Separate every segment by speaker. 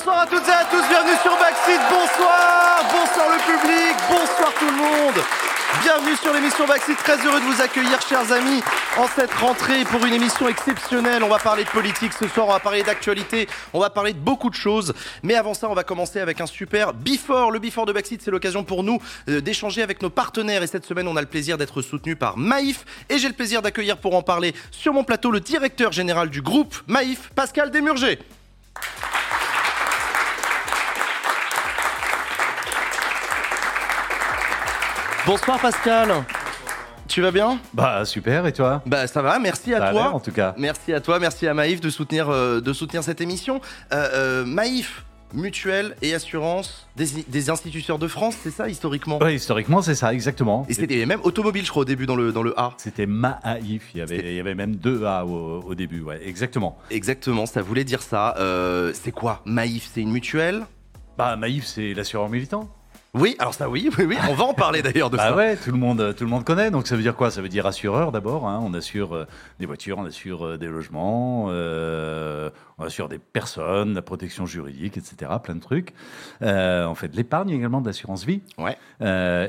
Speaker 1: Bonsoir à toutes et à tous, bienvenue sur Backseat, bonsoir, bonsoir le public, bonsoir tout le monde. Bienvenue sur l'émission Backseat, très heureux de vous accueillir chers amis en cette rentrée pour une émission exceptionnelle. On va parler de politique ce soir, on va parler d'actualité, on va parler de beaucoup de choses. Mais avant ça, on va commencer avec un super Before. Le Before de Backseat, c'est l'occasion pour nous euh, d'échanger avec nos partenaires. Et cette semaine, on a le plaisir d'être soutenu par Maïf. Et j'ai le plaisir d'accueillir pour en parler sur mon plateau le directeur général du groupe Maïf, Pascal Desmurger. Bonsoir Pascal. Tu vas bien?
Speaker 2: Bah super, et toi?
Speaker 1: Bah ça va, merci à
Speaker 2: Ça
Speaker 1: toi.
Speaker 2: en tout cas.
Speaker 1: Merci à toi, merci à Maïf de soutenir, euh, de soutenir cette émission. Euh, euh, Maïf, mutuelle et assurance des, des instituteurs de France, c'est ça historiquement?
Speaker 2: Ouais, historiquement, c'est ça, exactement.
Speaker 1: Et c'était même automobile, je crois, au début dans le, dans le A.
Speaker 2: C'était Mahaïf, il y avait, il y avait même deux A au, au début, ouais, exactement.
Speaker 1: Exactement, ça voulait dire ça. C'est quoi Maïf, c'est une mutuelle?
Speaker 2: Bah Maïf, c'est l'assureur militant.
Speaker 1: Oui, alors ça oui, oui, oui, on va en parler d'ailleurs de
Speaker 2: Bah
Speaker 1: ça.
Speaker 2: ouais, tout le monde, tout le monde connaît. Donc ça veut dire quoi? Ça veut dire assureur d'abord. hein. On assure euh, des voitures, on assure euh, des logements, euh, on assure des personnes, la protection juridique, etc. Plein de trucs. On fait de l'épargne également, de l'assurance vie.
Speaker 1: Ouais.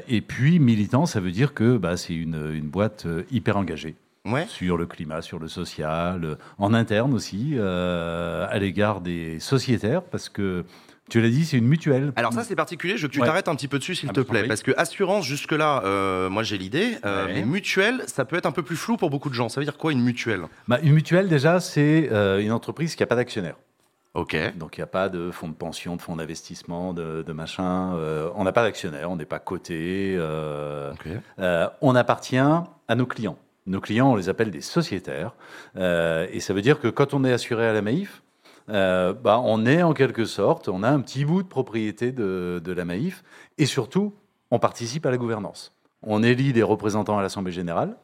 Speaker 2: Et puis militant, ça veut dire que bah, c'est une, une boîte hyper engagée.
Speaker 1: Ouais.
Speaker 2: sur le climat, sur le social, en interne aussi, euh, à l'égard des sociétaires, parce que tu l'as dit, c'est une mutuelle.
Speaker 1: Alors ça c'est particulier, je veux que tu
Speaker 2: Ouais.
Speaker 1: t'arrêtes un petit peu dessus s'il
Speaker 2: Ah,
Speaker 1: te
Speaker 2: bah,
Speaker 1: plaît, parce que assurance jusque-là, euh, moi j'ai l'idée, euh,
Speaker 2: Ouais.
Speaker 1: mais mutuelle, ça peut être un peu plus flou pour beaucoup de gens. Ça veut dire quoi une mutuelle?
Speaker 2: Bah, une mutuelle, déjà, c'est euh, une entreprise qui n'a pas d'actionnaire.
Speaker 1: Ok.
Speaker 2: Donc, il n'y a pas de fonds de pension, de fonds d'investissement, de, de machin. on n'a pas d'actionnaire, on n'est pas coté.
Speaker 1: Ok.
Speaker 2: Euh, on appartient à nos clients. Nos clients, on les appelle des sociétaires. Et ça veut dire que quand on est assuré à la Maïf, euh, bah, on est en quelque sorte, on a un petit bout de propriété de, la Maïf. Et surtout, on participe à la gouvernance. On élit des représentants à l'Assemblée générale.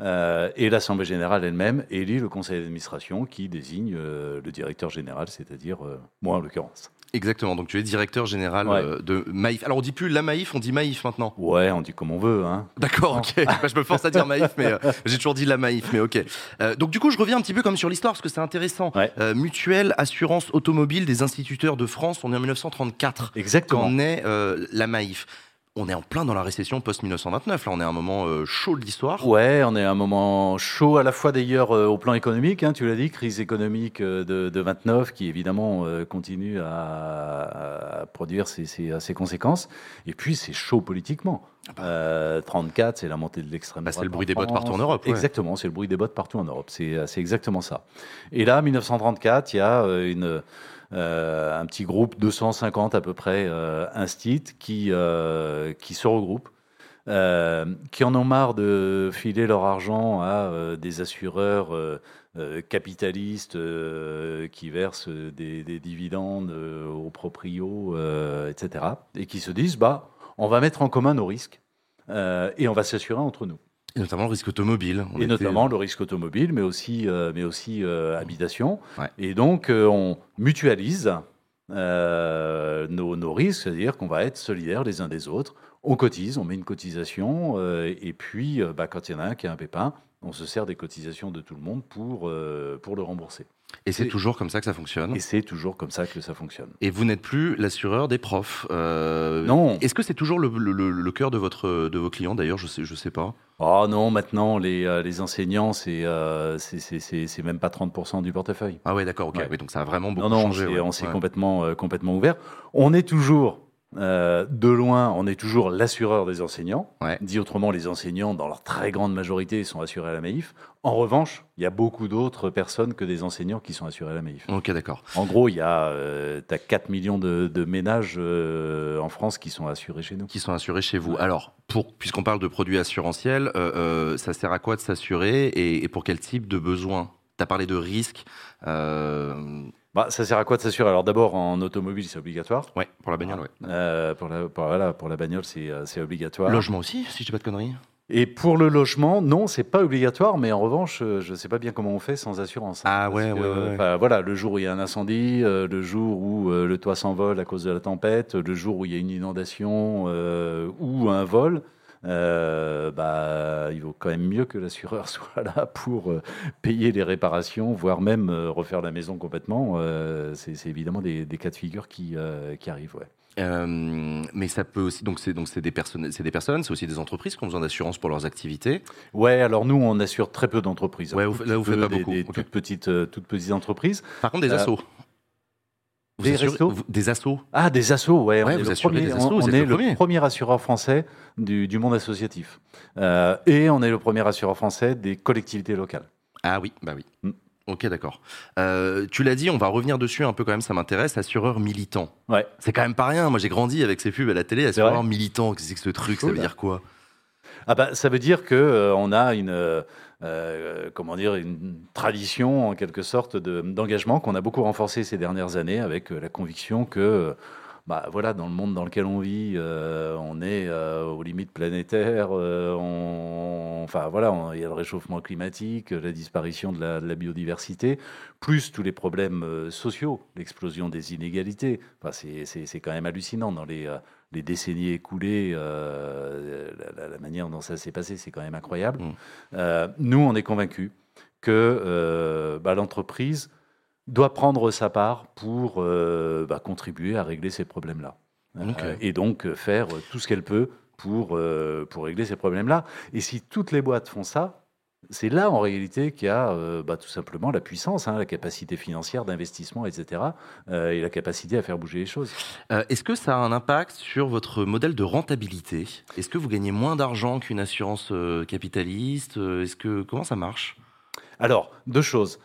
Speaker 2: euh, et l'Assemblée générale elle-même élit le conseil d'administration qui désigne euh, le directeur général, c'est-à-dire moi en l'occurrence.
Speaker 1: Exactement, donc tu es directeur général
Speaker 2: Ouais.
Speaker 1: euh, de Maïf. Alors on dit plus la Maïf, on dit Maïf maintenant.
Speaker 2: Ouais, on dit comme on veut. Hein.
Speaker 1: D'accord, ok. Bah, je me force à dire Maïf, mais euh, j'ai toujours dit la Maïf, mais ok. Euh, donc du coup, je reviens un petit peu comme sur l'histoire, parce que c'est intéressant.
Speaker 2: Ouais.
Speaker 1: Mutuelle Assurance Automobile des Instituteurs de France, on est en 1934,
Speaker 2: Exactement.
Speaker 1: quand naît euh, la Maïf? On est en plein dans la récession post-1929, là on est à un moment euh, chaud de l'histoire.
Speaker 2: Ouais, on est à un moment chaud à la fois d'ailleurs euh, au plan économique, hein, tu l'as dit, crise économique euh, de, de 29 qui évidemment continue à, produire ses conséquences. Et puis c'est chaud politiquement. Euh, 34, c'est la montée de l'extrême
Speaker 1: Bah, c'est
Speaker 2: droite
Speaker 1: le bruit des bottes partout en Europe, ouais.
Speaker 2: Exactement, c'est le bruit des bottes partout en Europe. C'est euh, c'est exactement ça. Et là, 1934, il y a euh, une, euh, un petit groupe, 250 à peu près, euh, instit, qui, qui se regroupent qui en ont marre de filer leur argent à des assureurs capitalistes qui versent des, des dividendes aux proprios, etc. Et qui se disent, bah, on va mettre en commun nos risques euh, et on va s'assurer entre nous.
Speaker 1: Et notamment le risque automobile. On
Speaker 2: et
Speaker 1: était-
Speaker 2: notamment le risque automobile, mais aussi, euh, mais aussi euh, habitation.
Speaker 1: Ouais.
Speaker 2: Et donc, euh, on mutualise euh, nos, nos risques, c'est-à-dire qu'on va être solidaires les uns des autres. On cotise, on met une cotisation, euh, et puis, euh, bah, quand il y en a un qui a un pépin, on se sert des cotisations de tout le monde pour, euh, pour le rembourser.
Speaker 1: Et c'est toujours comme ça que ça fonctionne?
Speaker 2: Et c'est toujours comme ça que ça fonctionne.
Speaker 1: Et vous n'êtes plus l'assureur des profs. euh,
Speaker 2: Non.
Speaker 1: Est-ce que c'est toujours le, le- le- le cœur de, votre, de vos clients D'ailleurs, je sais, je sais pas.
Speaker 2: Oh non, maintenant, les, euh, les enseignants, c'est euh, c'est- même pas 30% du portefeuille.
Speaker 1: Ah ouais, d'accord, ok.
Speaker 2: Ouais.
Speaker 1: Oui, donc ça a vraiment beaucoup
Speaker 2: non, non,
Speaker 1: changé. ouais.
Speaker 2: on s'est
Speaker 1: Ouais.
Speaker 2: complètement, euh, complètement ouvert. On est toujours, euh, de loin, on est toujours l'assureur des enseignants.
Speaker 1: Ouais.
Speaker 2: Dit autrement, les enseignants, dans leur très grande majorité, sont assurés à la Maïf. En revanche, il y a beaucoup d'autres personnes que des enseignants qui sont assurés à la Maïf.
Speaker 1: Ok, d'accord.
Speaker 2: En gros, il y a euh, t'as 4 millions de, de ménages euh, en France qui sont assurés chez nous.
Speaker 1: Qui sont assurés chez vous. Alors, puisqu'on parle de produits assurantiels, euh, ça sert à quoi de s'assurer et, et pour quel type de besoin Tu as parlé de risque.
Speaker 2: Bah, ça sert à quoi de s'assurer? Alors d'abord, en automobile, c'est obligatoire.
Speaker 1: Ouais, pour la bagnole, ouais.
Speaker 2: Euh, pour, la, pour, voilà, pour la bagnole, c'est euh, c'est obligatoire.
Speaker 1: Logement aussi, si je dis pas de conneries.
Speaker 2: Et pour le logement, non, c'est pas obligatoire, mais en revanche, euh, je ne sais pas bien comment on fait sans assurance. hein.
Speaker 1: Ah ouais,
Speaker 2: que,
Speaker 1: ouais, ouais.
Speaker 2: Voilà, le jour où il y a un incendie, euh, le jour où euh, le toit s'envole à cause de la tempête, le jour où il y a une inondation euh, ou un vol, euh, bah, il vaut quand même mieux que l'assureur soit là pour euh, payer les réparations, voire même euh, refaire la maison complètement. C'est évidemment des, des cas de figure qui, qui arrivent. Ouais.
Speaker 1: Euh, mais ça peut aussi, donc c'est donc c'est des personnes, c'est des personnes, c'est aussi des entreprises qui ont besoin d'assurance pour leurs activités.
Speaker 2: Ouais, alors nous, on assure très peu d'entreprises.
Speaker 1: Ouais, vous- là, vous faites pas
Speaker 2: Des-
Speaker 1: beaucoup.
Speaker 2: Des, toutes, petites, toutes petites entreprises.
Speaker 1: Par contre, des assos. Vous
Speaker 2: des
Speaker 1: assurez-
Speaker 2: restos
Speaker 1: vous- Des assos.
Speaker 2: Ah, des assos, ouais.
Speaker 1: Ouais,
Speaker 2: on est, le premier,
Speaker 1: des assos,
Speaker 2: on-
Speaker 1: vous
Speaker 2: on
Speaker 1: êtes
Speaker 2: est
Speaker 1: le
Speaker 2: le
Speaker 1: premier.
Speaker 2: premier assureur français du, du monde associatif. Euh, et on est le premier assureur français des collectivités locales.
Speaker 1: Ah oui, bah oui.
Speaker 2: Mm.
Speaker 1: Ok, d'accord. Euh, tu l'as dit, on va revenir dessus un peu quand même, ça m'intéresse. Assureur militant.
Speaker 2: Ouais.
Speaker 1: C'est quand même pas rien. Moi, j'ai grandi avec ces pubs à la télé. Assureur militant, qu'est-ce que c'est que ce truc Ça veut dire quoi?
Speaker 2: Ah bah, ça veut dire que euh, on a une, euh, euh, comment dire, une tradition en quelque sorte de- d'engagement qu'on a beaucoup renforcé ces dernières années avec euh, la conviction que bah, voilà, dans le monde dans lequel on vit, on est aux limites planétaires, on, enfin voilà, il y a le réchauffement climatique, la disparition de la, biodiversité, plus tous les problèmes sociaux, l'explosion des inégalités. Enfin, c'est- quand même hallucinant dans les, les décennies écoulées, euh, la, manière dont ça s'est passé, c'est quand même incroyable.
Speaker 1: Mm.
Speaker 2: Euh, nous, on est convaincus que euh, bah, l'entreprise doit prendre sa part pour bah, contribuer à régler ces problèmes-là. Et donc faire tout ce qu'elle peut pour, pour régler ces problèmes-là. Et si toutes les boîtes font ça, c'est là en réalité qu'il y a euh, bah, tout simplement la puissance, hein, la capacité financière d'investissement, etc., euh, et la capacité à faire bouger les choses.
Speaker 1: Euh, Est-ce que ça a un impact sur votre modèle de rentabilité? Est-ce que vous gagnez moins d'argent qu'une assurance capitaliste? Est-ce que comment ça marche?
Speaker 2: Alors, deux choses.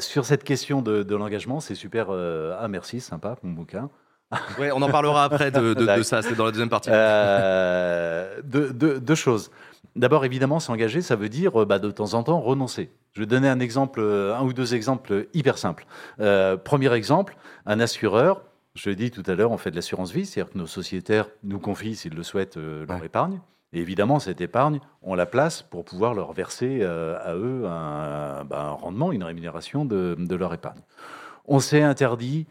Speaker 2: Sur cette question de, de l'engagement, c'est super. ah, merci, sympa, mon bouquin.
Speaker 1: Ouais, on en parlera après de, de- de
Speaker 2: D'accord.
Speaker 1: ça. C'est dans la deuxième partie.
Speaker 2: Euh, deux, deux- deux choses. D'abord, évidemment, s'engager, ça veut dire euh, bah, de temps en temps renoncer. Je vais donner un exemple, euh, un ou deux exemples hyper simples. Euh, premier exemple, un assureur. Je l'ai dit tout à l'heure, on fait de l'assurance vie, c'est-à-dire que nos sociétaires nous confient, s'ils le souhaitent, euh, leur
Speaker 1: Ouais.
Speaker 2: épargne. Et évidemment, cette épargne, on la place pour pouvoir leur verser euh, à eux un, bah, un rendement, une rémunération de, de leur épargne. On s'est interdit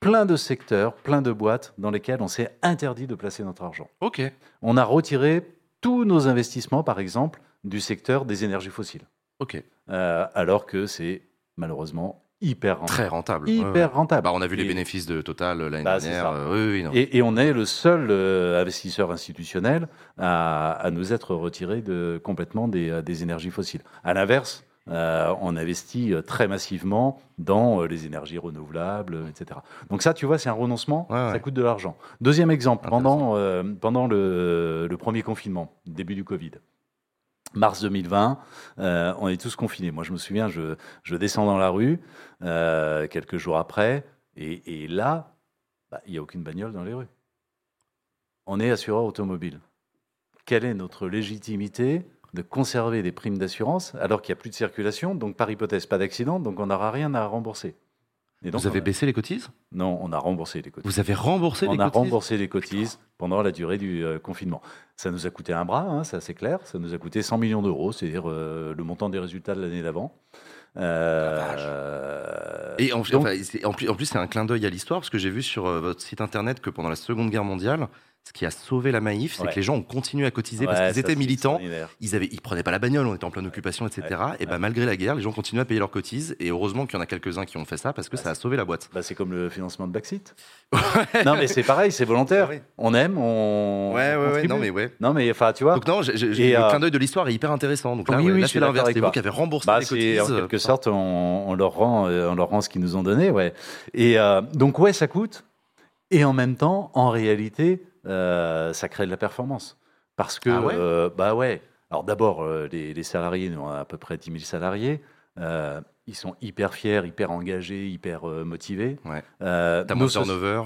Speaker 2: plein de secteurs, plein de boîtes dans lesquelles on s'est interdit de placer notre argent.
Speaker 1: Ok.
Speaker 2: On a retiré tous nos investissements, par exemple, du secteur des énergies fossiles,
Speaker 1: Ok.
Speaker 2: Euh, alors que c'est malheureusement hyper rentable.
Speaker 1: Très rentable.
Speaker 2: Hyper
Speaker 1: Ouais,
Speaker 2: rentable.
Speaker 1: Bah, on a vu les
Speaker 2: Et-
Speaker 1: bénéfices de Total l'année
Speaker 2: Bah,
Speaker 1: dernière. Euh, oui, oui, non.
Speaker 2: Et, et on est le seul euh, investisseur institutionnel à, à nous être retiré de, complètement des, euh, des énergies fossiles. À l'inverse, euh, on investit euh, très massivement dans euh, les énergies renouvelables, etc. Donc ça, tu vois, c'est un renoncement,
Speaker 1: Ouais,
Speaker 2: ça coûte de l'argent. Deuxième exemple, pendant, euh, pendant le, le premier confinement, début du Covid, mars 2020, euh, on est tous confinés. Moi, je me souviens, je, je descends dans la rue quelques jours après, et, et là, bah, il n'y a aucune bagnole dans les rues. On est assureur automobile. Quelle est notre légitimité de conserver des primes d'assurance alors qu'il n'y a plus de circulation, donc par hypothèse pas d'accident, donc on n'aura rien à rembourser. Et donc,
Speaker 1: Vous avez
Speaker 2: on a-
Speaker 1: baissé les cotises?
Speaker 2: Non, on a remboursé les cotises.
Speaker 1: Vous avez remboursé
Speaker 2: On
Speaker 1: les
Speaker 2: a
Speaker 1: cotises?
Speaker 2: remboursé les cotises pendant la durée du euh, confinement. Ça nous a coûté un bras, hein, ça c'est clair. Ça nous a coûté 100 millions d'euros, c'est-à-dire euh, le montant des résultats de l'année d'avant. Euh,
Speaker 1: Et en,
Speaker 2: donc-
Speaker 1: enfin, c'est- en plus, en plus, c'est un clin d'œil à l'histoire, parce que j'ai vu sur votre site internet que pendant la Seconde Guerre mondiale, ce qui a sauvé la Maïf, c'est
Speaker 2: Ouais.
Speaker 1: que les gens ont continué à cotiser parce qu'ils étaient militants. Ils avaient, ils prenaient pas la bagnole, on était en pleine occupation, etc. et
Speaker 2: ouais.
Speaker 1: malgré la guerre, les gens continuent à payer leurs cotises. Et heureusement qu'il y en a quelques-uns qui ont fait ça parce que
Speaker 2: Bah,
Speaker 1: ça a sauvé la boîte.
Speaker 2: Bah, c'est comme le financement de Baxit. non, mais c'est pareil, c'est volontaire. On aime, on.
Speaker 1: Ouais, ouais. Non, mais ouais.
Speaker 2: Non, mais enfin, tu vois.
Speaker 1: Donc non, j'ai-
Speaker 2: Et,
Speaker 1: le
Speaker 2: euh,
Speaker 1: clin d'œil de l'histoire est hyper intéressant. Donc là,
Speaker 2: Oui, oui,
Speaker 1: là,
Speaker 2: je suis
Speaker 1: l'inverse. vous
Speaker 2: toi.
Speaker 1: qui avez remboursé
Speaker 2: Bah,
Speaker 1: les cotises.
Speaker 2: en
Speaker 1: euh,
Speaker 2: quelque sorte, on, leur rend, euh, on leur rend ce qu'ils nous ont donné, ouais. Et donc, ouais, ça coûte. Et en même temps, en réalité, euh, ça crée de la performance. Parce que,
Speaker 1: Ah ouais
Speaker 2: euh, bah ouais. Alors d'abord, euh, les, les salariés, nous, on a à peu près 10 000 salariés. ils sont hyper fiers, hyper engagés, hyper motivés.
Speaker 1: Ouais. T'as moins de turnover.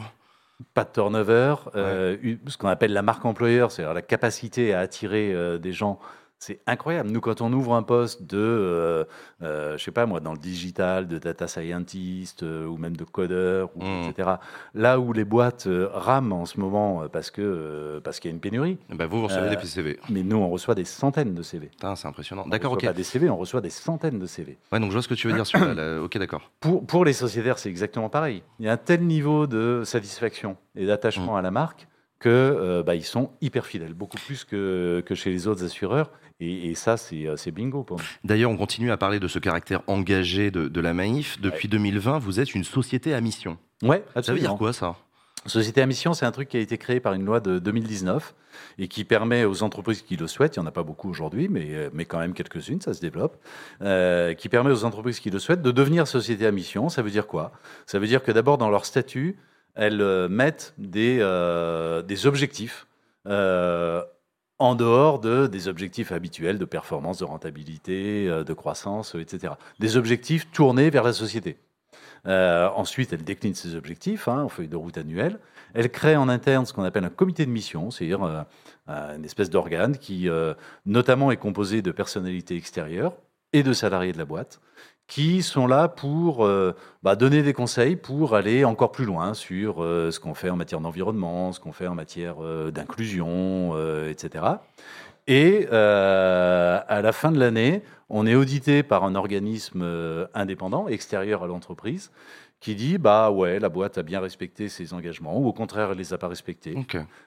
Speaker 2: pas de turnover, ce qu'on appelle la marque employeur, c'est-à-dire la capacité à attirer des gens. C'est incroyable. Nous, quand on ouvre un poste de, euh, euh, je sais pas moi, dans le digital, de data scientist euh, ou même de codeur, ou,
Speaker 1: Mm.
Speaker 2: etc. Là où les boîtes euh, rament en ce moment parce que parce qu'il y a une pénurie,
Speaker 1: Bah, vous, vous recevez des PCV.
Speaker 2: mais nous, on reçoit des centaines de CV.
Speaker 1: C'est impressionnant.
Speaker 2: On
Speaker 1: D'accord, ok.
Speaker 2: Pas des CV, on reçoit des centaines de CV.
Speaker 1: Ouais, donc je vois ce que tu veux dire sur la. la- Ok, d'accord.
Speaker 2: Pour, pour les sociétaires, c'est exactement pareil. Il y a un tel niveau de satisfaction et d'attachement
Speaker 1: Mm.
Speaker 2: à la marque que euh, bah, ils sont hyper fidèles, beaucoup plus que, que chez les autres assureurs. Et, et ça, c'est euh, bingo.
Speaker 1: D'ailleurs, on continue à parler de ce caractère engagé de, de la Maïf. Depuis 2020, vous êtes une société à mission.
Speaker 2: Ouais,
Speaker 1: Ça veut dire quoi ça?
Speaker 2: Société à mission, c'est un truc qui a été créé par une loi de 2019 et qui permet aux entreprises qui le souhaitent, il n'y en a pas beaucoup aujourd'hui, mais, euh, mais quand même quelques-unes, ça se développe, euh, qui permet aux entreprises qui le souhaitent de devenir société à mission. Ça veut dire quoi? Ça veut dire que d'abord, dans leur statut, elles euh, mettent des, euh, objectifs euh, en dehors de, des objectifs habituels de performance, de rentabilité, de croissance, etc. Des objectifs tournés vers la société. Ensuite, elle décline ses objectifs hein, en feuille de route annuelle. Elle crée en interne ce qu'on appelle un comité de mission, c'est-à-dire une espèce d'organe qui, notamment, est composé de personnalités extérieures et de salariés de la boîte, qui sont là pour euh, bah, donner des conseils pour aller encore plus loin sur euh, ce qu'on fait en matière d'environnement, ce qu'on fait en matière euh, d'inclusion, etc. Et à la fin de l'année, on est audité par un organisme indépendant, extérieur à l'entreprise, qui dit bah ouais, la boîte a bien respecté ses engagements, ou au contraire, elle les a pas respectés.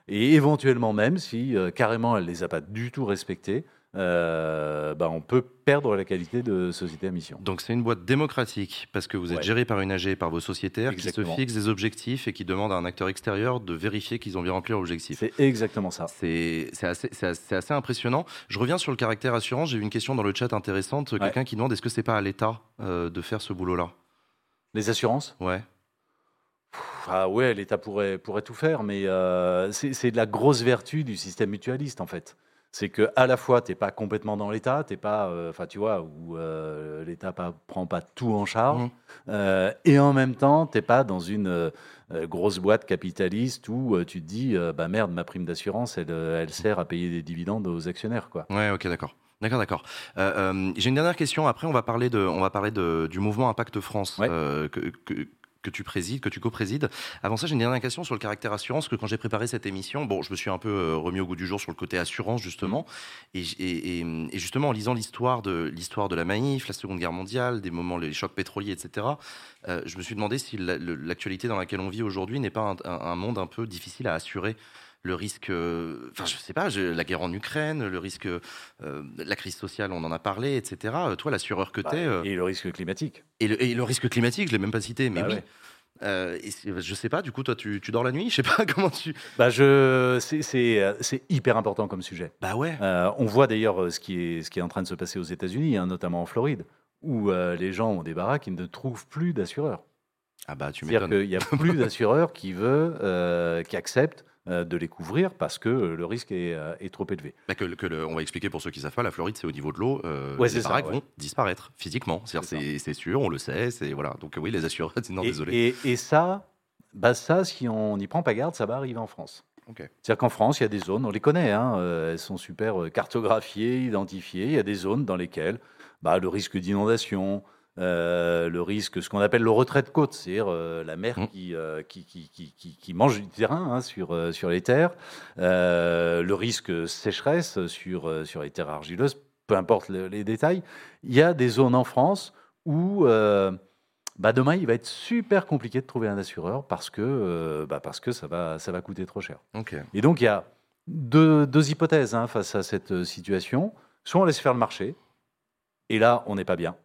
Speaker 2: Et éventuellement même, si euh, carrément elle les a pas du tout respectés, euh, bah, on peut perdre la qualité de société à mission.
Speaker 1: Donc c'est une boîte démocratique parce que vous êtes
Speaker 2: Ouais.
Speaker 1: géré par une AG, par vos sociétaires qui se fixent des objectifs et qui demandent à un acteur extérieur de vérifier qu'ils ont bien rempli leur objectif.
Speaker 2: C'est exactement ça.
Speaker 1: C'est assez, impressionnant. Je reviens sur le caractère assurance. J'ai eu une question dans le chat intéressante. Quelqu'un qui demande est-ce que c'est pas à l'État euh, de faire ce boulot-là?
Speaker 2: Les assurances?
Speaker 1: Ouais.
Speaker 2: Ah ouais, l'État pourrait, pourrait tout faire, mais euh, c'est c'est de la grosse vertu du système mutualiste en fait. C'est que à la fois t'es pas complètement dans l'État, t'es pas, euh, enfin tu vois, où euh, l'État pas, prend pas tout en charge,
Speaker 1: Mhm.
Speaker 2: euh, et en même temps t'es pas dans une grosse boîte capitaliste où tu te dis, bah merde, ma prime d'assurance, elle, elle sert à payer des dividendes aux actionnaires quoi.
Speaker 1: Ouais, ok, d'accord. D'accord, d'accord. Euh, euh, J'ai une dernière question. Après, on va parler de, on va parler de, du mouvement Impact France
Speaker 2: Ouais.
Speaker 1: euh, que, que, que tu présides, que tu co-présides. Avant ça, j'ai une dernière question sur le caractère assurance. Que quand j'ai préparé cette émission, bon, je me suis un peu euh, remis au goût du jour sur le côté assurance justement, et, j- et, justement en lisant l'histoire de l'histoire de la Maïf, la Seconde Guerre mondiale, des moments, les chocs pétroliers, etc. euh, je me suis demandé si l'actualité dans laquelle on vit aujourd'hui n'est pas un monde un peu difficile à assurer le risque, euh, enfin je sais pas, la guerre en Ukraine, le risque, euh, la crise sociale, on en a parlé, etc. Euh, Toi, l'assureur que
Speaker 2: Bah,
Speaker 1: t'es,
Speaker 2: Et le risque climatique.
Speaker 1: et, le, et le risque climatique, je l'ai même pas cité, mais
Speaker 2: Bah
Speaker 1: oui.
Speaker 2: ouais.
Speaker 1: Euh, je sais pas, du coup, toi, tu, tu dors la nuit? Je sais pas comment tu.
Speaker 2: Bah je, c'est- hyper important comme sujet.
Speaker 1: Bah ouais.
Speaker 2: Euh, on voit d'ailleurs ce qui, est, ce qui est en train de se passer aux États-Unis, hein, notamment en Floride, où euh, les gens ont des baraques et ne trouvent plus d'assureurs.
Speaker 1: Ah bah tu
Speaker 2: C'est-à-dire
Speaker 1: m'étonnes.
Speaker 2: qu'il n'y a plus d'assureurs qui, veut, qui acceptent euh, de les couvrir parce que euh, le risque est, euh, est trop élevé.
Speaker 1: Bah, que, que le- on va expliquer pour ceux qui savent pas, la Floride, c'est au niveau de l'eau. Euh,
Speaker 2: Ouais,
Speaker 1: les baraques
Speaker 2: ouais.
Speaker 1: vont disparaître physiquement.
Speaker 2: C'est
Speaker 1: sûr, on le sait. C'est voilà. Donc oui, les assureurs. Non,
Speaker 2: et,
Speaker 1: désolé.
Speaker 2: Et, et ça, bah ça, si on n'y prend pas garde, ça va arriver en France. C'est-à-dire qu'en France, il y a des zones, on les connaît, hein, euh, elles sont super euh, cartographiées, identifiées. Il y a des zones dans lesquelles bah, le risque d'inondation, euh, le risque, ce qu'on appelle le retrait de côte, c'est-à-dire euh, la mer
Speaker 1: Mm.
Speaker 2: qui, euh, qui, qui, qui, qui- mange du terrain hein, sur, sur les terres, le risque sécheresse sur, sur les terres argileuses, peu importe le- les détails. Il y a des zones en France où bah, demain, il va être super compliqué de trouver un assureur parce que, bah, parce que ça, va, ça va coûter trop cher. Et donc, il y a deux, deux hypothèses hein, face à cette situation. Soit on laisse faire le marché, et là, on n'est pas bien.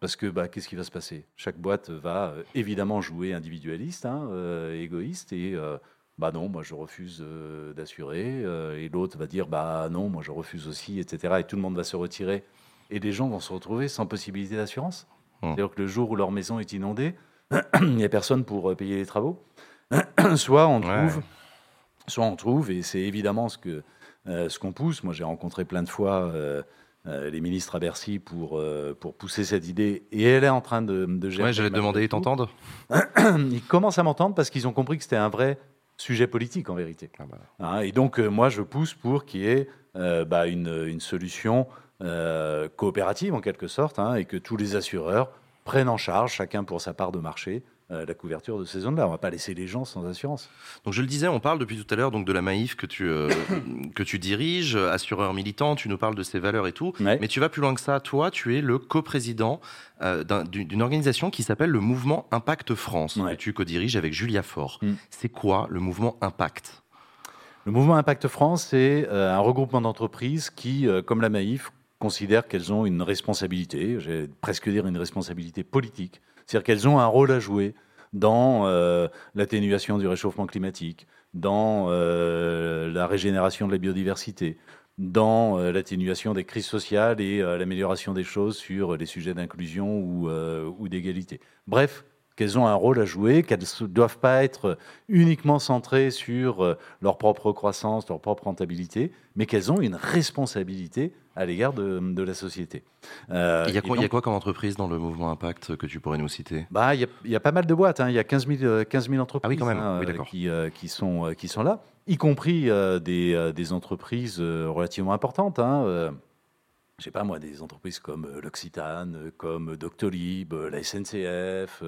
Speaker 2: Parce que bah, qu'est-ce qui va se passer? Chaque boîte va euh, évidemment jouer individualiste, hein, euh, égoïste, et euh, bah non, moi je refuse d'assurer, et l'autre va dire bah non, moi je refuse aussi, etc. Et tout le monde va se retirer, et les gens vont se retrouver sans possibilité d'assurance.
Speaker 1: Mm.
Speaker 2: C'est-à-dire que le jour où leur maison est inondée, il n'y a personne pour payer les travaux. Soit on
Speaker 1: Ouais.
Speaker 2: trouve soit on trouve, et c'est évidemment ce que euh, ce qu'on pousse. Moi, j'ai rencontré plein de fois euh, les ministres à Bercy pour euh, pour pousser cette idée, et elle est en train de, de gérer.
Speaker 1: Ouais, j'allais te demander, ils t'entendent
Speaker 2: Ils commencent à m'entendre parce qu'ils ont compris que c'était un vrai sujet politique en vérité.
Speaker 1: Ah bah.
Speaker 2: Hein, et donc, euh, moi, je pousse pour qu'il y ait euh, bah, une, une solution euh, coopérative en quelque sorte, hein, et que tous les assureurs prennent en charge, chacun pour sa part de marché, euh, la couverture de ces zones-là. On ne va pas laisser les gens sans assurance.
Speaker 1: Donc je le disais, on parle depuis tout à l'heure donc de la Maïf que tu euh, que tu diriges, assureur militant. Tu nous parles de ses valeurs et tout.
Speaker 2: Ouais.
Speaker 1: Mais tu vas plus loin que ça. Toi, tu es le coprésident euh, d'un- d'une organisation qui s'appelle le Mouvement Impact France,
Speaker 2: Ouais.
Speaker 1: que tu co-diriges avec Julia Faure.
Speaker 2: Mm.
Speaker 1: C'est quoi le mouvement Impact?
Speaker 2: Le mouvement Impact France, c'est un regroupement d'entreprises qui, comme la Maïf, considèrent qu'elles ont une responsabilité, j'ai presque dire une responsabilité politique, c'est-à-dire qu'elles ont un rôle à jouer dans l'atténuation du réchauffement climatique, dans la régénération de la biodiversité, dans euh, l'atténuation des crises sociales et euh, l'amélioration des choses sur les sujets d'inclusion euh, ou d'égalité. Bref, qu'elles ont un rôle à jouer, qu'elles ne doivent pas être uniquement centrées sur leur propre croissance, leur propre rentabilité, mais qu'elles ont une responsabilité à l'égard de, la société.
Speaker 1: il, y a quoi, il y, a quoi, comme entreprise dans le mouvement Impact que tu pourrais nous citer?
Speaker 2: Bah, il, y a, pas mal de boîtes, hein. il y a 15 000, 15 000 entreprises
Speaker 1: ah oui, quand même.
Speaker 2: Hein, qui, qui, sont, qui sont là y compris euh, des, des, entreprises euh, relativement importantes. Hein, euh, je sais pas moi, des entreprises comme l'Occitane, comme Doctolib, la SNCF,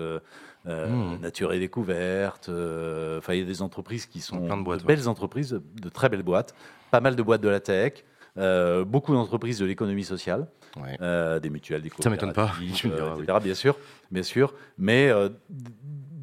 Speaker 2: mmh. Nature et Découverte. Enfin, il y a des entreprises qui sont de, belles entreprises, de très belles boîtes, pas mal de boîtes de la tech, beaucoup d'entreprises de l'économie sociale, des mutuelles, des
Speaker 1: Ça m'étonne pas,
Speaker 2: etc., bien sûr, bien sûr. Mais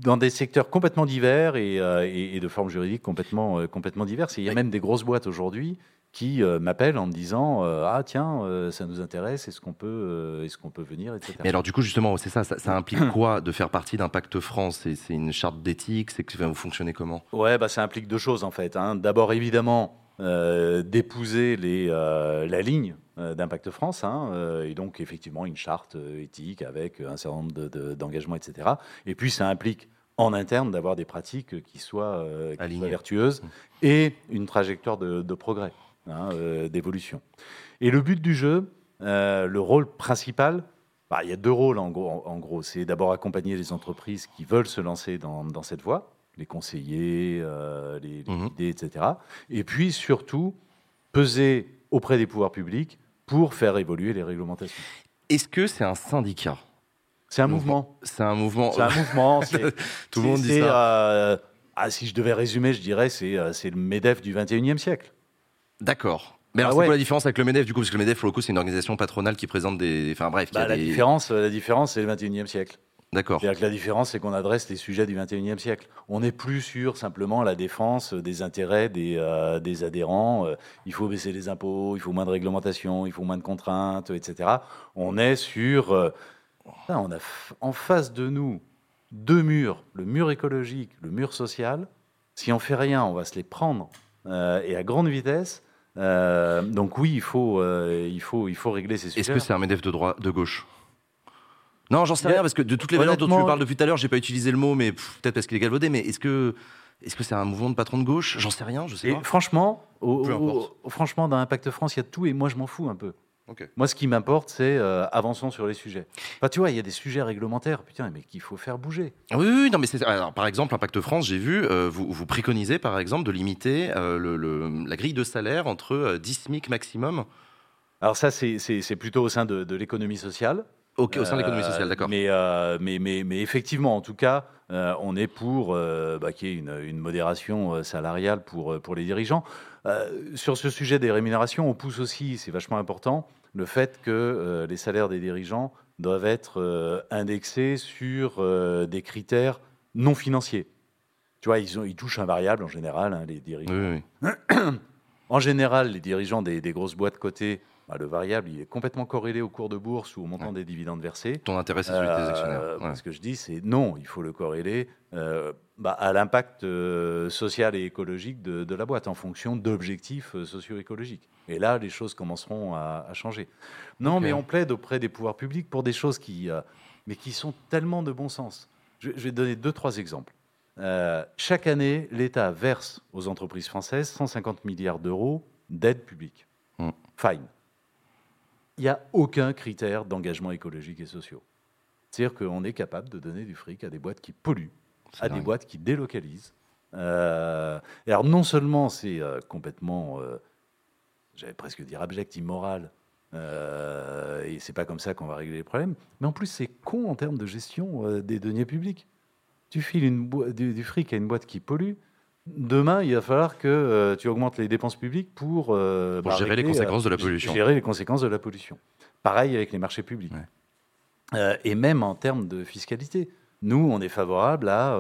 Speaker 2: dans des secteurs complètement divers et, euh, de formes juridiques complètement, euh, complètement diverses. il y a même des grosses boîtes aujourd'hui qui euh, m'appellent en me disant ah tiens ça nous intéresse est-ce qu'on peut est-ce qu'on peut venir etc.
Speaker 1: Mais alors du coup justement c'est ça, ça, implique quoi de faire partie d'Impact France c'est, une charte d'éthique? C'est que vous fonctionnez comment?
Speaker 2: Ouais bah ça implique deux choses en fait. Hein. D'abord évidemment d'épouser les la ligne d'Impact France, hein, et donc effectivement une charte éthique avec un certain nombre d'engagements, etc. Et puis ça implique en interne d'avoir des pratiques qui soient, euh, vertueuses et une trajectoire de, progrès, hein, d'évolution. Et le but du jeu, le rôle principal, bah, il y a deux rôles en gros. En, gros. C'est d'abord accompagner les entreprises qui veulent se lancer dans, cette voie, les conseiller, les, les mmh. guider, etc. Et puis surtout, peser auprès des pouvoirs publics pour faire évoluer les réglementations.
Speaker 1: Est-ce que c'est un syndicat?
Speaker 2: C'est un mouvement.
Speaker 1: C'est un mouvement.
Speaker 2: C'est un mouvement.
Speaker 1: Tout le monde dit ça.
Speaker 2: Euh, ah, si je devais résumer, je dirais c'est euh, c'est le Medef du 21e siècle.
Speaker 1: D'accord. Mais alors, ah c'est quoi la différence avec le MEDEF du coup? Parce que le MEDEF, pour le coup, c'est une organisation patronale qui présente des. Enfin bref.
Speaker 2: Bah, la, différence, la différence, c'est le 21e siècle.
Speaker 1: D'accord.
Speaker 2: C'est-à-dire que la différence, c'est qu'on adresse les sujets du 21e siècle. On n'est plus sur simplement la défense des intérêts des, euh, des adhérents. Euh, il faut baisser les impôts, il faut moins de réglementation, il faut moins de contraintes, etc. On est sur. Euh, on a en face de nous deux murs, le mur écologique, le mur social. Si on fait rien, on va se les prendre et à grande vitesse. donc oui, il faut, il faut, il faut régler ces sujets.
Speaker 1: Est-ce que c'est un MEDEF de droit, de gauche? Non, j'en sais rien parce que de toutes les valeurs dont tu me parles depuis tout à l'heure, j'ai pas utilisé le mot, mais peut-être parce qu'il est galvaudé. Mais est-ce que est-ce que c'est un mouvement de patron de gauche? J'en sais rien, je sais pas.
Speaker 2: Franchement, franchement, dans Impact France, il y a tout et moi je m'en fous un peu. Moi, ce qui m'importe, c'est euh, avançons sur les sujets. Enfin, tu vois, il y a des sujets réglementaires, putain, mais qu'il faut faire bouger.
Speaker 1: Oui, oui, non, mais c'est. Alors, par exemple, Impact France, j'ai vu, euh, vous, vous, préconisez, par exemple, de limiter euh, le, la grille de salaire entre 10 SMIC maximum.
Speaker 2: Alors ça, c'est plutôt au sein de, de l'économie sociale.
Speaker 1: Ok, au sein de l'économie sociale, d'accord.
Speaker 2: Euh, mais, mais, mais, effectivement, en tout cas, euh, on est pour euh, bah, qu'il y ait une, modération salariale pour, pour les dirigeants. sur ce sujet des rémunérations, on pousse aussi, c'est vachement important, le fait que les salaires des dirigeants doivent être indexés sur des critères non financiers. Tu vois, ils, ont, ils touchent un variable en général, hein, les dirigeants. en général, les dirigeants des, des grosses boîtes cotées bah, le variable, il est complètement corrélé au cours de bourse ou au montant des dividendes versés.
Speaker 1: Ton intérêt, c'est celui des euh,
Speaker 2: actionnaires. Ce que je dis, c'est non, il faut le corréler euh, bah, à l'impact euh, social et écologique de, la boîte en fonction d'objectifs socio-écologiques. Et là, les choses commenceront à, changer. Non, mais on plaide auprès des pouvoirs publics pour des choses qui, mais qui sont tellement de bon sens. Je, vais donner deux, trois exemples. chaque année, l'État verse aux entreprises françaises 150 milliards d'euros d'aide publique. Mm. Fine il n'y a aucun critère d'engagement écologique et social. C'est-à-dire qu'on est capable de donner du fric à des boîtes qui polluent, à des boîtes qui délocalisent. Euh, alors non seulement c'est euh, complètement, euh, j'allais presque dire abject, immoral, et c'est pas comme ça qu'on va régler les problèmes, mais en plus c'est con en termes de gestion des deniers publics. Tu files une du, du, fric à une boîte qui pollue, Demain, il va falloir que euh, tu augmentes les dépenses publiques pour,
Speaker 1: euh, bah, gérer les conséquences de la pollution.
Speaker 2: Gérer les conséquences de la pollution. Pareil avec les marchés publics. Euh, et même en termes de fiscalité. Nous, on est favorable à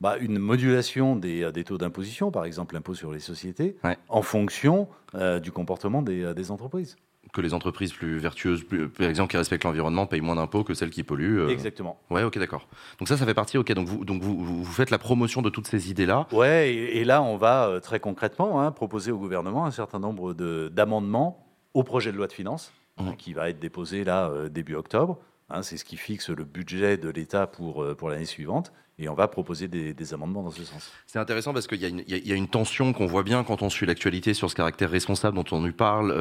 Speaker 2: bah, une modulation des, des taux d'imposition, par exemple l'impôt sur les sociétés,
Speaker 1: Ouais.
Speaker 2: en fonction euh, du comportement des, euh, des entreprises.
Speaker 1: Que les entreprises plus vertueuses, plus- par exemple, qui respectent l'environnement, payent moins d'impôts que celles qui polluent. euh.
Speaker 2: Exactement.
Speaker 1: Ouais, ok, d'accord. Donc ça, ça fait partie. Ok, donc vous, donc vous, vous faites la promotion de toutes ces idées-là.
Speaker 2: Ouais, et, et là, on va euh, très concrètement hein, proposer au gouvernement un certain nombre de- d'amendements au projet de loi de finances hein,
Speaker 1: Mhm.
Speaker 2: qui va être déposé là euh, début octobre. Hein, C'est ce qui fixe le budget de l'État pour, euh, pour l'année suivante. Et on va proposer des, des amendements dans ce sens.
Speaker 1: C'est intéressant parce qu'il y, a une- il y a- il y a une tension qu'on voit bien quand on suit l'actualité sur ce caractère responsable dont on nous parle, euh,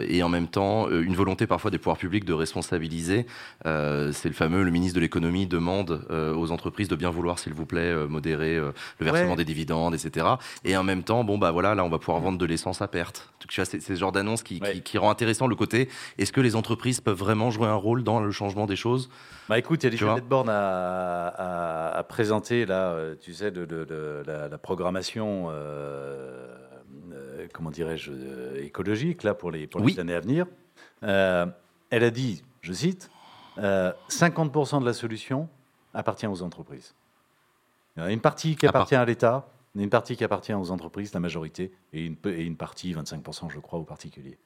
Speaker 1: euh, et en même temps euh, une volonté parfois des pouvoirs publics de responsabiliser. Euh, c'est le fameux, le ministre de l'économie demande euh, aux entreprises de bien vouloir, s'il vous plaît, modérer le versement
Speaker 2: Ouais.
Speaker 1: des dividendes, etc. Et en même temps, bon bah voilà, là on va pouvoir vendre de l'essence à perte. Donc, tu vois, c'est ce genre d'annonce qui, qui-
Speaker 2: Ouais.
Speaker 1: qui rend intéressant le côté. Est-ce que les entreprises peuvent vraiment jouer un rôle dans le changement des choses?
Speaker 2: Bah écoute, Elisabeth Borne a, présenté là, euh, tu sais, le- la, la programmation, euh, euh, comment dirais-je, écologique là pour les, pour les
Speaker 1: Oui.
Speaker 2: années à venir. Euh, elle a dit, je cite, euh, 50% de la solution appartient aux entreprises. Il y a une partie qui appartient à l'État, une partie qui appartient aux entreprises, la majorité, et une, peu- et une partie, 25%, je crois, aux particuliers.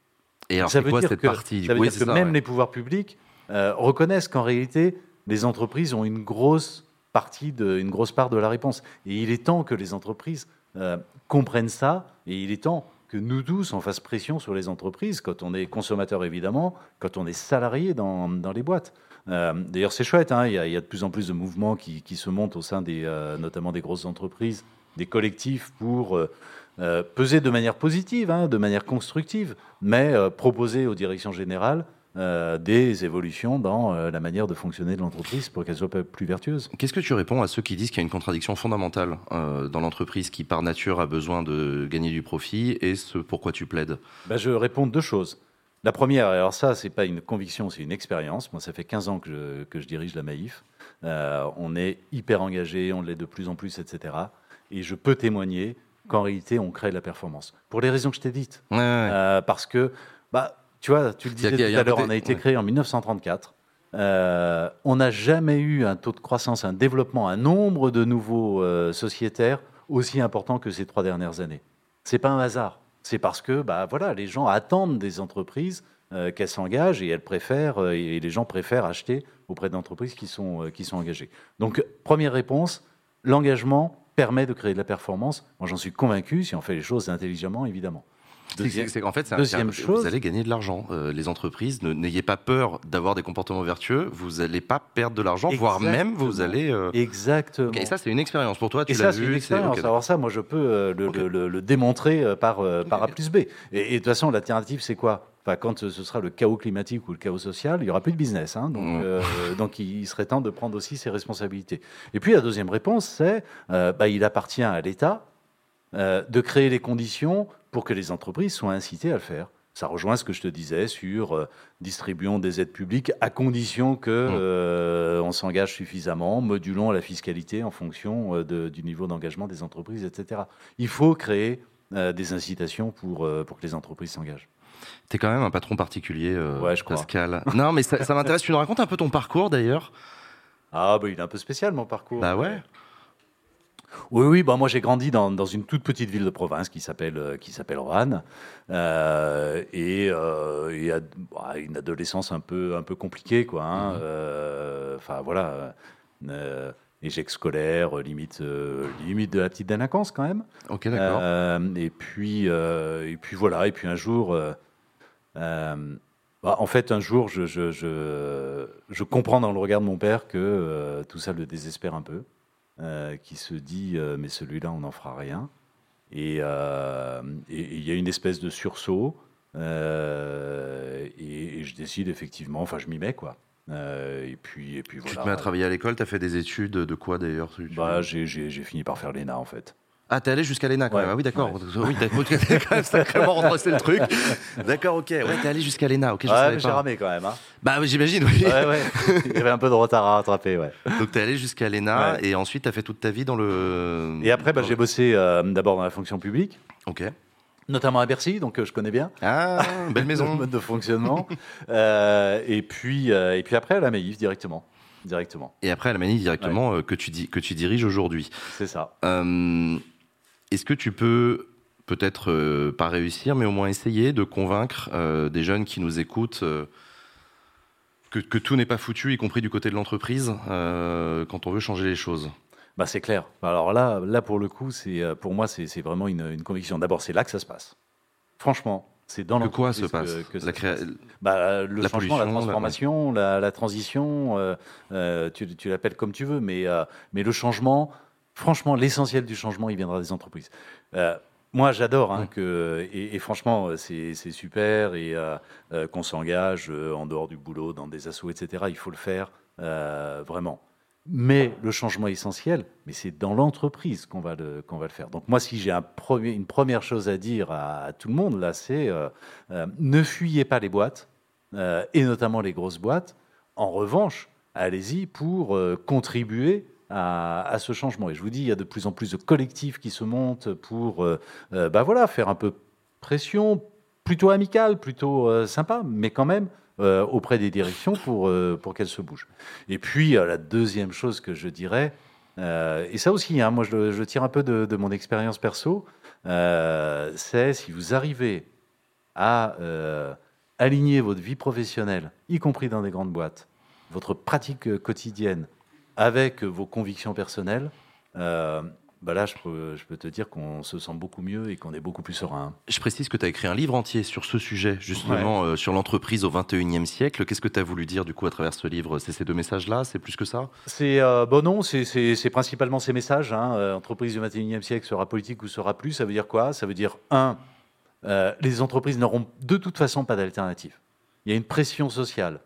Speaker 1: Et alors
Speaker 2: ça veut
Speaker 1: quoi
Speaker 2: dire
Speaker 1: cette
Speaker 2: que,
Speaker 1: partie
Speaker 2: ça veut
Speaker 1: Oui,
Speaker 2: dire
Speaker 1: c'est
Speaker 2: que
Speaker 1: ça,
Speaker 2: même
Speaker 1: ouais.
Speaker 2: les pouvoirs publics euh, reconnaissent qu'en réalité, les entreprises ont une grosse partie, de, une grosse part de la réponse. Et il est temps que les entreprises euh, comprennent ça, et il est temps que nous tous, on fasse pression sur les entreprises, quand on est consommateur évidemment, quand on est salarié dans, dans les boîtes. Euh, D'ailleurs, c'est chouette, hein, il, y a, de plus en plus de mouvements qui, qui se montent au sein des, notamment des grosses entreprises, des collectifs pour peser de manière positive, hein, de manière constructive, mais proposer aux directions générales euh, des évolutions dans euh, la manière de fonctionner de l'entreprise pour qu'elle soit plus vertueuse.
Speaker 1: Qu'est-ce que tu réponds à ceux qui disent qu'il y a une contradiction fondamentale euh, dans l'entreprise qui, par nature, a besoin de gagner du profit et ce pourquoi tu plaides?
Speaker 2: Ben, je réponds deux choses. La première, alors ça, c'est pas une conviction, c'est une expérience. Moi, ça fait 15 ans que je, que je dirige la Maïf. On est hyper engagé, on l'est de plus en plus, etc. Et je peux témoigner qu'en réalité, on crée de la performance. Pour les raisons que je t'ai dites.
Speaker 1: Ouais, ouais, ouais.
Speaker 2: Parce que, bah, tu vois, tu le disais tout à l'heure, on a été
Speaker 1: ouais.
Speaker 2: créé en 1934. Euh, on n'a jamais eu un taux de croissance, un développement, un nombre de nouveaux euh, sociétaires aussi important que ces trois dernières années. C'est pas un hasard. C'est parce que, bah, voilà, les gens attendent des entreprises euh, qu'elles s'engagent et elles préfèrent, et les gens préfèrent acheter auprès d'entreprises qui sont, qui sont engagées. Donc, première réponse, l'engagement permet de créer de la performance. Moi, j'en suis convaincu si on fait les choses intelligemment, évidemment. Deuxième-
Speaker 1: C'est qu'en fait, c'est un-
Speaker 2: deuxième
Speaker 1: un-
Speaker 2: chose-
Speaker 1: vous allez gagner de l'argent. Euh, les entreprises, n'ayez pas peur d'avoir des comportements vertueux. Vous n'allez pas perdre de l'argent, voire même vous allez. euh,
Speaker 2: Exactement.
Speaker 1: et ça, c'est une expérience pour toi. Tu
Speaker 2: Et
Speaker 1: l'as
Speaker 2: ça, c'est
Speaker 1: vu.
Speaker 2: une expérience.
Speaker 1: ok,
Speaker 2: Alors ça, moi, je peux euh, le,
Speaker 1: Ok.
Speaker 2: le- le- le démontrer par, par A plus B. Et, et de toute façon, l'alternative, c'est quoi? Enfin, Quand ce sera le chaos climatique ou le chaos social, il n'y aura plus de business. hein. donc,
Speaker 1: Mm.
Speaker 2: euh, donc, il il serait temps de prendre aussi ses responsabilités. Et puis, la deuxième réponse, c'est euh, bah, il appartient à l'État euh, de créer les conditions pour que les entreprises soient incitées à le faire. Ça rejoint ce que je te disais sur euh, distribuons des aides publiques à condition que
Speaker 1: Mm.
Speaker 2: euh, on s'engage suffisamment, modulons la fiscalité en fonction euh, de- du niveau d'engagement des entreprises, etc. Il faut créer des incitations pour, pour que les entreprises s'engagent.
Speaker 1: T'es quand même un patron particulier, euh,
Speaker 2: Ouais, je crois.
Speaker 1: Pascal. non, mais ça, ça m'intéresse. Tu nous racontes un peu ton parcours d'ailleurs?
Speaker 2: Ah, bah, il est un peu spécial mon parcours.
Speaker 1: Bah ouais.
Speaker 2: Oui, oui, bah, moi j'ai grandi dans, dans une toute petite ville de province qui s'appelle euh, qui s'appelle Roanne euh, et, euh, et a- bah, une adolescence un peu un peu compliquée quoi. hein,
Speaker 1: Mhm.
Speaker 2: euh, Enfin voilà, euh, échec scolaire, limite limite de la petite délinquance quand même.
Speaker 1: Ok, d'accord.
Speaker 2: Et puis et puis voilà, et puis un jour. bah, en fait, un jour, je, je, je, je comprends dans le regard de mon père que tout ça le désespère un peu, euh, qui se dit euh, mais celui-là, on n'en fera rien. Et euh, et- il y a une espèce de sursaut, et, et je décide effectivement, enfin, je m'y mets quoi. Et puis et puis
Speaker 1: tu te mets à travailler à l'école. T'as fait des études de quoi d'ailleurs tu- tu-
Speaker 2: Bah, j'ai fini par faire l'ENA en fait.
Speaker 1: Ah, t'es allé jusqu'à l'ENA quand
Speaker 2: Ouais.
Speaker 1: même. Ah oui, d'accord.
Speaker 2: Ouais.
Speaker 1: Oui, t'as quand même sacrément redressé le truc. D'accord, ok. Ouais, t'es allé jusqu'à l'ENA. Ok, je
Speaker 2: Ouais,
Speaker 1: savais
Speaker 2: mais j'ai ramé quand même. Hein.
Speaker 1: Bah, j'imagine, oui.
Speaker 2: Ouais, ouais. Il y avait un peu de retard à rattraper, ouais.
Speaker 1: Donc, t'es allé jusqu'à l'ENA et ensuite, t'as fait toute ta vie dans le.
Speaker 2: Et après, bah, j'ai bossé euh, d'abord dans la fonction publique,
Speaker 1: Ok.
Speaker 2: notamment à Bercy, donc euh, je connais bien
Speaker 1: Ah, belle
Speaker 2: le
Speaker 1: maison.
Speaker 2: mode de fonctionnement. Euh, et, puis, euh, et puis après, à la Maïf directement. directement.
Speaker 1: Et après à la Manif directement euh, que, tu dis, que tu diriges aujourd'hui.
Speaker 2: C'est ça.
Speaker 1: Est-ce que tu peux peut-être euh, pas réussir, mais au moins essayer de convaincre euh, des jeunes qui nous écoutent euh, que, que tout n'est pas foutu, y compris du côté de l'entreprise, quand on veut changer les choses?
Speaker 2: Bah, c'est clair. Alors là, là pour le coup, c'est pour moi, c'est vraiment une, une conviction. D'abord, c'est là que ça se passe. Franchement, c'est dans
Speaker 1: Que quoi se passe?
Speaker 2: que,
Speaker 1: La
Speaker 2: se
Speaker 1: créa-
Speaker 2: passe. Bah, le
Speaker 1: la
Speaker 2: changement, la transformation, la, la transition, euh, euh, tu, tu l'appelles comme tu veux, mais, euh, mais le changement, franchement, l'essentiel du changement, il viendra des entreprises. Euh, moi, j'adore hein, que, et, et franchement, euh, c'est super et euh, qu'on s'engage en dehors du boulot, dans des assos, etc. Il faut le faire euh, vraiment. Mais le changement essentiel, mais c'est dans l'entreprise qu'on va, le, qu'on va le faire. Donc moi, si j'ai un premier, une première chose à dire à, à tout le monde, là, c'est euh, euh, ne fuyez pas les boîtes, euh, et notamment les grosses boîtes. En revanche, allez-y pour contribuer à, ce changement. Et je vous dis, il y a de plus en plus de collectifs qui se montent pour euh, euh, bah voilà, faire un peu pression, plutôt amicale, plutôt euh, sympa, mais quand même euh, auprès des directions pour, pour qu'elles se bougent. Et puis, la deuxième chose que je dirais, et ça aussi, hein, moi je, je tire un peu de, mon expérience perso, c'est si vous arrivez à aligner votre vie professionnelle, y compris dans des grandes boîtes, votre pratique quotidienne avec vos convictions personnelles, euh, bah là, je peux, je peux te dire qu'on se sent beaucoup mieux et qu'on est beaucoup plus serein.
Speaker 1: Je précise que tu as écrit un livre entier sur ce sujet, justement, euh, sur l'entreprise au 21e siècle. Qu'est-ce que tu as voulu dire, du coup, à travers ce livre? C'est ces deux messages-là? C'est plus que ça?
Speaker 2: C'est euh, bon non, c'est- principalement ces messages. Hein. Entreprise du 21e siècle sera politique ou sera plus. Ça veut dire quoi? Ça veut dire un, euh, les entreprises n'auront de toute façon pas d'alternative. Il y a une pression sociale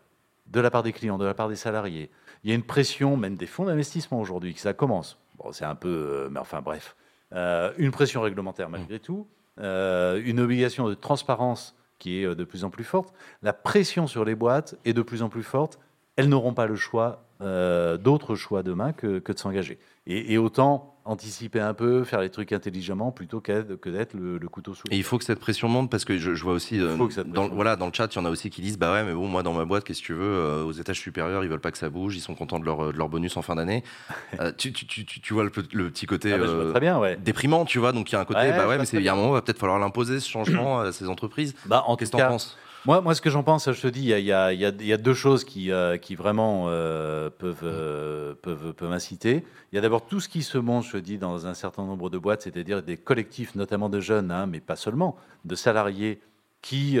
Speaker 2: de la part des clients, de la part des salariés. Il y a une pression même des fonds d'investissement aujourd'hui que ça commence. Bon, c'est un peu, euh, mais enfin bref, Euh, une pression réglementaire malgré tout, euh, une obligation de transparence qui est de plus en plus forte. La pression sur les boîtes est de plus en plus forte. Elles n'auront pas le choix, euh, d'autres choix demain que, que de s'engager. Et, et autant anticiper un peu, faire les trucs intelligemment plutôt que d'être le, le couteau sous.
Speaker 1: Et il faut que cette pression monte parce que je, je vois aussi euh,
Speaker 2: faut que cette
Speaker 1: dans, voilà dans le chat il y en a aussi qui disent bah ouais mais bon moi dans ma boîte qu'est-ce que tu veux euh, aux étages supérieurs ils veulent pas que ça bouge ils sont contents de leur, de leur bonus en fin d'année Euh, tu, tu, tu, tu vois le, pe- le petit côté
Speaker 2: Ah bah, je vois très bien, ouais.
Speaker 1: déprimant tu vois donc il y a un côté
Speaker 2: Ouais,
Speaker 1: bah ouais mais il y a un moment il va peut-être falloir l'imposer ce changement à ces entreprises
Speaker 2: Bah, en
Speaker 1: qu'est-ce que
Speaker 2: cas,
Speaker 1: penses?
Speaker 2: Moi, moi, ce que j'en pense, je te dis, il y a, deux choses qui, euh, vraiment euh, peuvent, euh, peuvent, peuvent inciter. Il y a d'abord tout ce qui se monte, je te dis, dans un certain nombre de boîtes, c'est-à-dire des collectifs, notamment de jeunes, hein, mais pas seulement, de salariés qui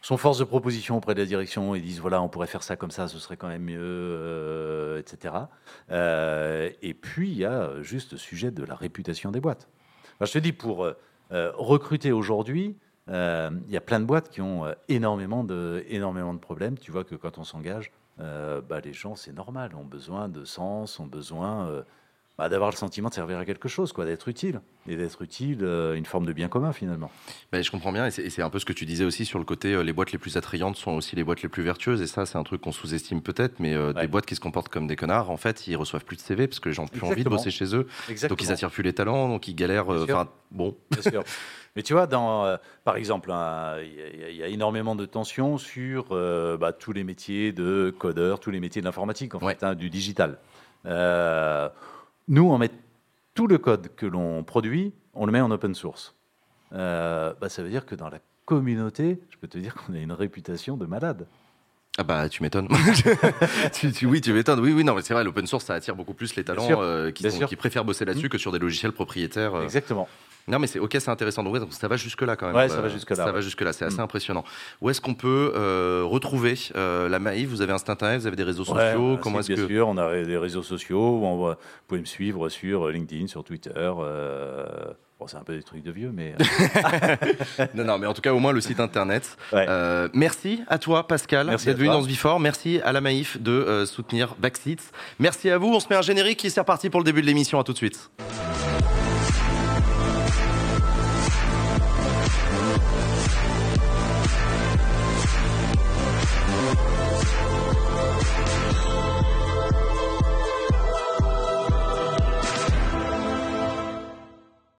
Speaker 2: sont force de proposition auprès de la direction et disent voilà, on pourrait faire ça comme ça, ce serait quand même mieux, etc. Et puis, il y a juste le sujet de la réputation des boîtes. Je te dis, pour recruter aujourd'hui, euh, il y a plein de boîtes qui ont euh, énormément, de, énormément de problèmes. Tu vois que quand on s'engage, euh, bah, les gens, c'est normal, ont besoin de sens, ont besoin bah, d'avoir le sentiment de servir à quelque chose, quoi, d'être utile. Et d'être utile, euh, une forme de bien commun, finalement.
Speaker 1: Ben, je comprends bien, et c'est un peu ce que tu disais aussi sur le côté, euh, les boîtes les plus attrayantes sont aussi les boîtes les plus vertueuses, et ça, c'est un truc qu'on sous-estime peut-être, mais euh,
Speaker 2: Ouais.
Speaker 1: des boîtes qui se comportent comme des connards, en fait, ils reçoivent plus de CV parce que les gens ont plus envie de bosser chez eux, donc ils attirent plus les talents, donc ils galèrent.
Speaker 2: Bien sûr.
Speaker 1: Enfin, bon,
Speaker 2: Bien sûr. Mais tu vois, dans, par exemple, hein, il y, a- il y a énormément de tensions sur bah, tous les métiers de codeur, tous les métiers de l'informatique, en
Speaker 1: Ouais.
Speaker 2: fait, hein, du digital. Euh, nous, on met tout le code que l'on produit, on le met en open source. Euh, bah, ça veut dire que dans la communauté, je peux te dire qu'on a une réputation de malade.
Speaker 1: Ah bah tu m'étonnes. Tu- tu- oui, tu m'étonnes. Oui, oui, non, mais c'est vrai, l'open source, ça attire beaucoup plus les talents euh, qui, sont- préfèrent bosser là-dessus
Speaker 2: Mhm.
Speaker 1: que sur des logiciels propriétaires. euh.
Speaker 2: Exactement.
Speaker 1: Non, mais c'est ok, c'est intéressant. Donc, ouais, donc ça va jusque là quand même.
Speaker 2: Ouais, ça
Speaker 1: Euh,
Speaker 2: va jusque-là,
Speaker 1: Ça
Speaker 2: ouais.
Speaker 1: va jusque là. C'est assez
Speaker 2: Mhm.
Speaker 1: impressionnant. Où est-ce qu'on peut euh, retrouver euh, la Maïf Vous avez un site internet, vous avez des réseaux sociaux. Comment est-ce
Speaker 2: bien
Speaker 1: que
Speaker 2: sûr, on a des réseaux sociaux, où on va- vous pouvez me suivre sur LinkedIn, sur Twitter. euh, bon, c'est un peu des trucs de vieux, mais
Speaker 1: Non, non, mais en tout cas, au moins le site internet.
Speaker 2: Ouais.
Speaker 1: Euh, merci à toi, Pascal, d'être venu dans ce Before. Merci à la Maïf de euh, soutenir Backseat. Merci à vous. On se met un générique qui est reparti pour le début de l'émission. À tout de suite.